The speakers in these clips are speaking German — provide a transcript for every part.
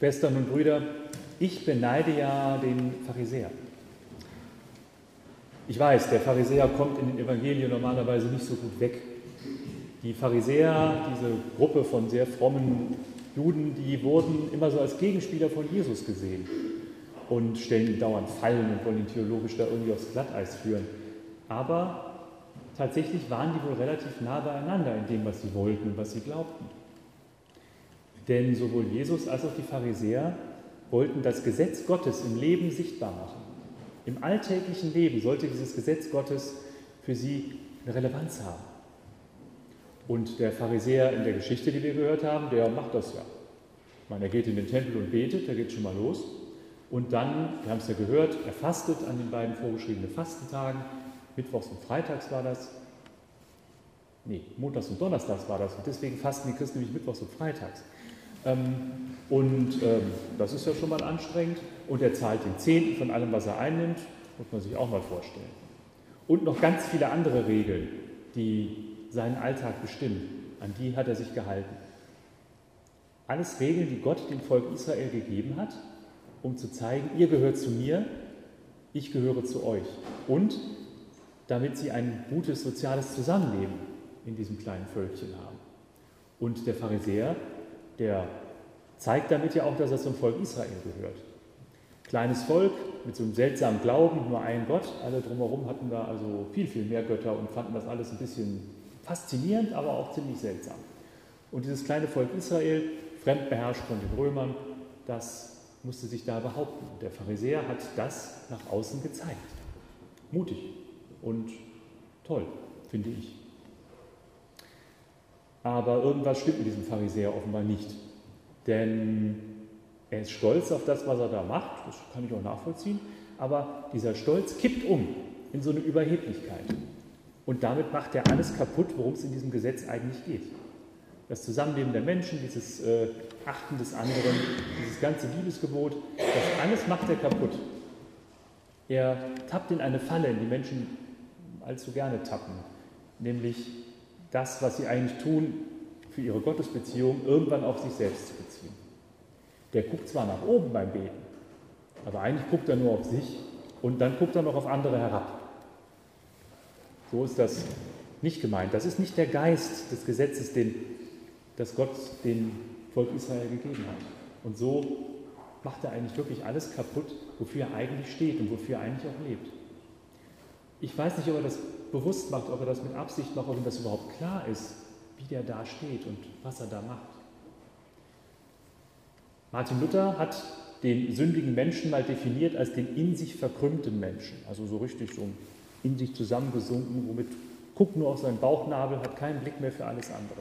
Schwestern und Brüder, ich beneide ja den Pharisäer. Ich weiß, der Pharisäer kommt in den Evangelien normalerweise nicht so gut weg. Die Pharisäer, diese Gruppe von sehr frommen Juden, die wurden immer so als Gegenspieler von Jesus gesehen und stellen ihm dauernd Fallen und wollen ihn theologisch da irgendwie aufs Glatteis führen. Aber tatsächlich waren die wohl relativ nah beieinander in dem, was sie wollten und was sie glaubten. Denn sowohl Jesus als auch die Pharisäer wollten das Gesetz Gottes im Leben sichtbar machen. Im alltäglichen Leben sollte dieses Gesetz Gottes für sie eine Relevanz haben. Und der Pharisäer in der Geschichte, die wir gehört haben, der macht das ja. Ich meine, er geht in den Tempel und betet, da geht schon mal los. Und dann, wir haben es ja gehört, er fastet an den beiden vorgeschriebenen Fastentagen. Mittwochs und Freitags war das. Nee, Montags und Donnerstags war das. Und deswegen fasten die Christen nämlich Mittwochs und Freitags. Ähm, und ähm, das ist ja schon mal anstrengend. Und er zahlt den Zehnten von allem, was er einnimmt. Muss man sich auch mal vorstellen. Und noch ganz viele andere Regeln, die seinen Alltag bestimmen. An die hat er sich gehalten. Alles Regeln, die Gott dem Volk Israel gegeben hat, um zu zeigen, ihr gehört zu mir, ich gehöre zu euch. Und damit sie ein gutes soziales Zusammenleben in diesem kleinen Völkchen haben. Und der Pharisäer der zeigt damit ja auch, dass er zum Volk Israel gehört. Kleines Volk mit so einem seltsamen Glauben, nur ein Gott. Alle drumherum hatten da also viel, viel mehr Götter und fanden das alles ein bisschen faszinierend, aber auch ziemlich seltsam. Und dieses kleine Volk Israel, fremd beherrscht von den Römern, das musste sich da behaupten. Der Pharisäer hat das nach außen gezeigt. Mutig und toll, finde ich. Aber irgendwas stimmt mit diesem Pharisäer offenbar nicht. Denn er ist stolz auf das, was er da macht, das kann ich auch nachvollziehen, aber dieser Stolz kippt um in so eine Überheblichkeit. Und damit macht er alles kaputt, worum es in diesem Gesetz eigentlich geht. Das Zusammenleben der Menschen, dieses äh, Achten des anderen, dieses ganze Liebesgebot, das alles macht er kaputt. Er tappt in eine Falle, in die Menschen allzu gerne tappen, nämlich das, was sie eigentlich tun, für ihre Gottesbeziehung irgendwann auf sich selbst zu beziehen. Der guckt zwar nach oben beim Beten, aber eigentlich guckt er nur auf sich und dann guckt er noch auf andere herab. So ist das nicht gemeint. Das ist nicht der Geist des Gesetzes, den das Gott dem Volk Israel gegeben hat. Und so macht er eigentlich wirklich alles kaputt, wofür er eigentlich steht und wofür er eigentlich auch lebt. Ich weiß nicht, ob er das bewusst macht, ob er das mit Absicht macht, ob ihm das überhaupt klar ist, wie der da steht und was er da macht. Martin Luther hat den sündigen Menschen mal definiert als den in sich verkrümmten Menschen, also so richtig so in sich zusammengesunken, womit guckt nur auf seinen Bauchnabel, hat keinen Blick mehr für alles andere.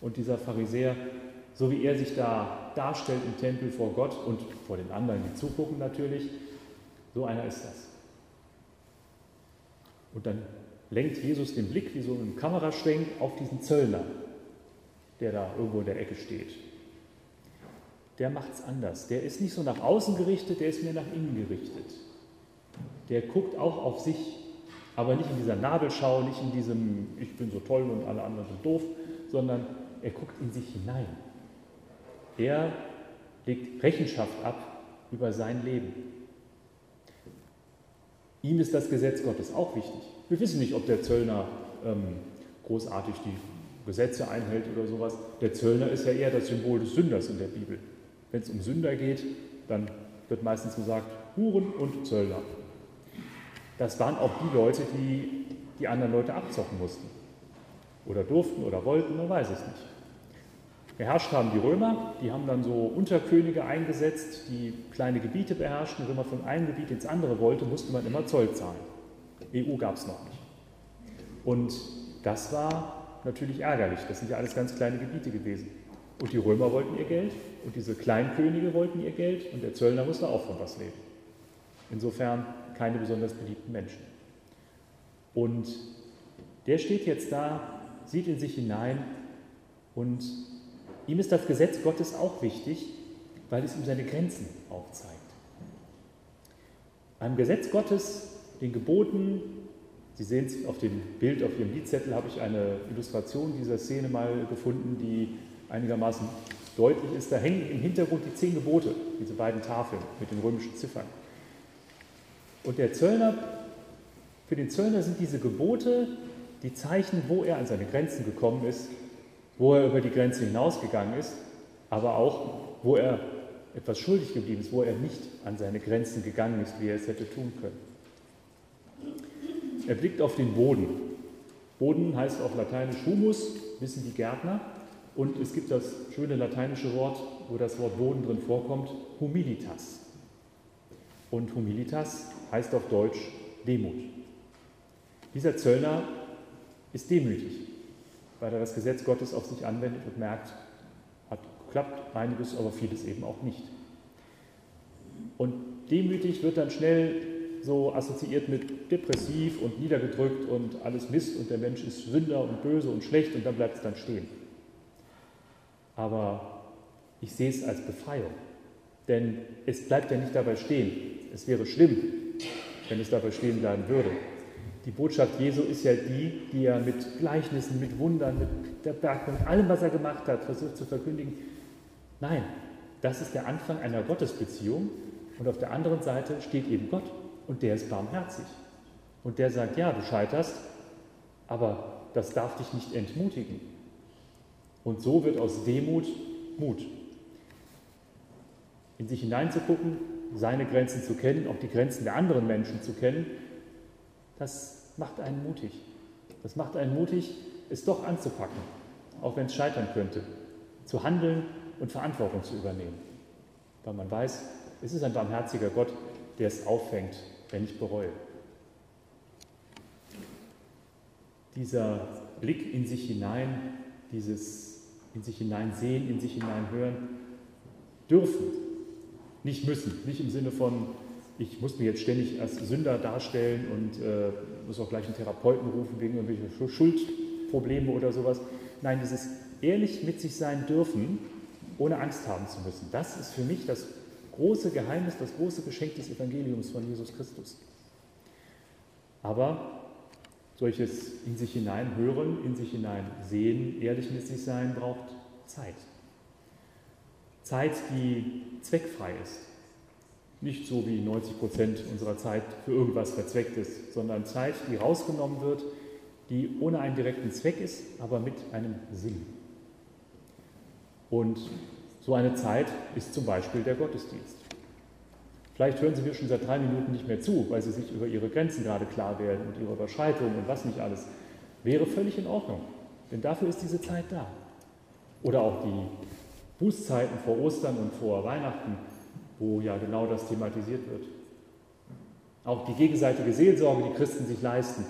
Und dieser Pharisäer, so wie er sich da darstellt im Tempel vor Gott und vor den anderen, die zugucken natürlich, so einer ist das. Und dann lenkt Jesus den Blick wie so ein Kameraschwenk auf diesen Zöllner, der da irgendwo in der Ecke steht. Der macht es anders. Der ist nicht so nach außen gerichtet, der ist mehr nach innen gerichtet. Der guckt auch auf sich, aber nicht in dieser Nabelschau, nicht in diesem Ich bin so toll und alle anderen sind doof, sondern er guckt in sich hinein. Er legt Rechenschaft ab über sein Leben. Ihm ist das Gesetz Gottes auch wichtig. Wir wissen nicht, ob der Zöllner ähm, großartig die Gesetze einhält oder sowas. Der Zöllner ist ja eher das Symbol des Sünders in der Bibel. Wenn es um Sünder geht, dann wird meistens gesagt Huren und Zöllner. Das waren auch die Leute, die die anderen Leute abzocken mussten. Oder durften oder wollten, man weiß es nicht. Beherrscht haben die Römer, die haben dann so Unterkönige eingesetzt, die kleine Gebiete beherrschten. wenn man von einem Gebiet ins andere wollte, musste man immer Zoll zahlen. EU gab es noch nicht. Und das war natürlich ärgerlich. Das sind ja alles ganz kleine Gebiete gewesen. Und die Römer wollten ihr Geld und diese Kleinkönige wollten ihr Geld und der Zöllner musste auch von was leben. Insofern keine besonders beliebten Menschen. Und der steht jetzt da, sieht in sich hinein und ihm ist das Gesetz Gottes auch wichtig, weil es ihm seine Grenzen aufzeigt. Beim Gesetz Gottes den Geboten. Sie sehen es auf dem Bild, auf Ihrem Liedzettel habe ich eine Illustration dieser Szene mal gefunden, die einigermaßen deutlich ist, da hängen im Hintergrund die zehn Gebote, diese beiden Tafeln mit den römischen Ziffern. Und der Zöllner, für den Zöllner sind diese Gebote die Zeichen, wo er an seine Grenzen gekommen ist, wo er über die Grenze hinausgegangen ist, aber auch, wo er etwas schuldig geblieben ist, wo er nicht an seine Grenzen gegangen ist, wie er es hätte tun können. Er blickt auf den Boden. Boden heißt auf Lateinisch Humus, wissen die Gärtner. Und es gibt das schöne lateinische Wort, wo das Wort Boden drin vorkommt, humilitas. Und humilitas heißt auf Deutsch Demut. Dieser Zöllner ist demütig, weil er das Gesetz Gottes auf sich anwendet und merkt, hat klappt einiges, aber vieles eben auch nicht. Und demütig wird dann schnell so assoziiert mit depressiv und niedergedrückt und alles Mist und der Mensch ist Sünder und böse und schlecht und dann bleibt es dann stehen. Aber ich sehe es als Befreiung, denn es bleibt ja nicht dabei stehen. Es wäre schlimm, wenn es dabei stehen bleiben würde. Die Botschaft Jesu ist ja die, die er mit Gleichnissen, mit Wundern, mit der Berg, mit allem, was er gemacht hat, versucht zu verkündigen. Nein, das ist der Anfang einer Gottesbeziehung und auf der anderen Seite steht eben Gott und der ist barmherzig. Und der sagt, ja, du scheiterst, aber das darf dich nicht entmutigen. Und so wird aus Demut Mut. In sich hineinzugucken, seine Grenzen zu kennen, auch die Grenzen der anderen Menschen zu kennen, das macht einen mutig. Das macht einen mutig, es doch anzupacken, auch wenn es scheitern könnte, zu handeln und Verantwortung zu übernehmen. Weil man weiß, es ist ein barmherziger Gott, der es auffängt wenn ich bereue. Dieser Blick in sich hinein, dieses in sich hinein sehen, in sich hinein hören, dürfen, nicht müssen, nicht im Sinne von, ich muss mir jetzt ständig als Sünder darstellen und äh, muss auch gleich einen Therapeuten rufen wegen irgendwelcher Schuldprobleme oder sowas. Nein, dieses ehrlich mit sich sein dürfen, ohne Angst haben zu müssen, das ist für mich das große Geheimnis, das große Geschenk des Evangeliums von Jesus Christus. Aber solches in sich hinein hören, in sich hinein sehen, ehrlich mit sich sein, braucht Zeit. Zeit, die zweckfrei ist. Nicht so wie 90 Prozent unserer Zeit für irgendwas verzweckt ist, sondern Zeit, die rausgenommen wird, die ohne einen direkten Zweck ist, aber mit einem Sinn. Und so eine Zeit ist zum Beispiel der Gottesdienst. Vielleicht hören Sie mir schon seit drei Minuten nicht mehr zu, weil Sie sich über Ihre Grenzen gerade klar werden und Ihre Überschreitungen und was nicht alles. Wäre völlig in Ordnung, denn dafür ist diese Zeit da. Oder auch die Bußzeiten vor Ostern und vor Weihnachten, wo ja genau das thematisiert wird. Auch die gegenseitige Seelsorge, die Christen sich leisten,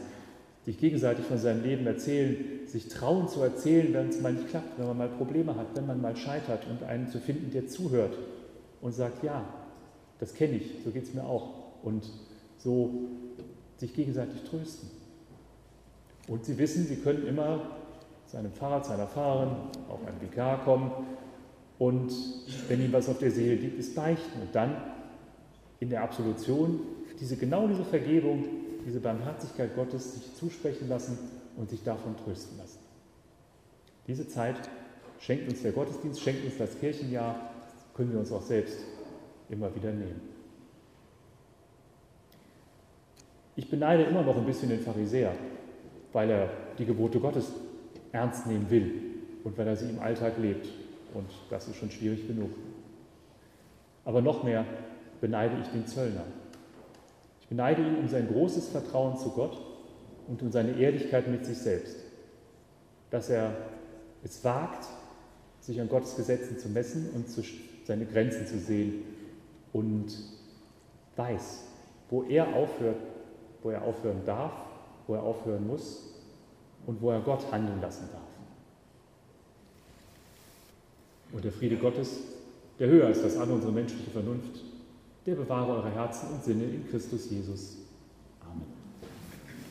sich gegenseitig von seinem Leben erzählen, sich trauen zu erzählen, wenn es mal nicht klappt, wenn man mal Probleme hat, wenn man mal scheitert und einen zu finden, der zuhört und sagt, ja, das kenne ich, so geht es mir auch. Und so sich gegenseitig trösten. Und sie wissen, sie können immer zu einem Pfarrer, zu einer Pfarrerin, auch einem Vikar kommen und wenn ihnen was auf der Seele liegt, ist beichten und dann in der Absolution diese, genau diese Vergebung diese Barmherzigkeit Gottes sich zusprechen lassen und sich davon trösten lassen. Diese Zeit schenkt uns der Gottesdienst, schenkt uns das Kirchenjahr, können wir uns auch selbst immer wieder nehmen. Ich beneide immer noch ein bisschen den Pharisäer, weil er die Gebote Gottes ernst nehmen will und weil er sie im Alltag lebt. Und das ist schon schwierig genug. Aber noch mehr beneide ich den Zöllner, ich beneide ihn um sein großes Vertrauen zu Gott und um seine Ehrlichkeit mit sich selbst, dass er es wagt, sich an Gottes Gesetzen zu messen und zu, seine Grenzen zu sehen und weiß, wo er aufhört, wo er aufhören darf, wo er aufhören muss und wo er Gott handeln lassen darf. Und der Friede Gottes, der höher ist als alle unsere menschliche Vernunft, der bewahre eure Herzen und Sinne in Christus Jesus.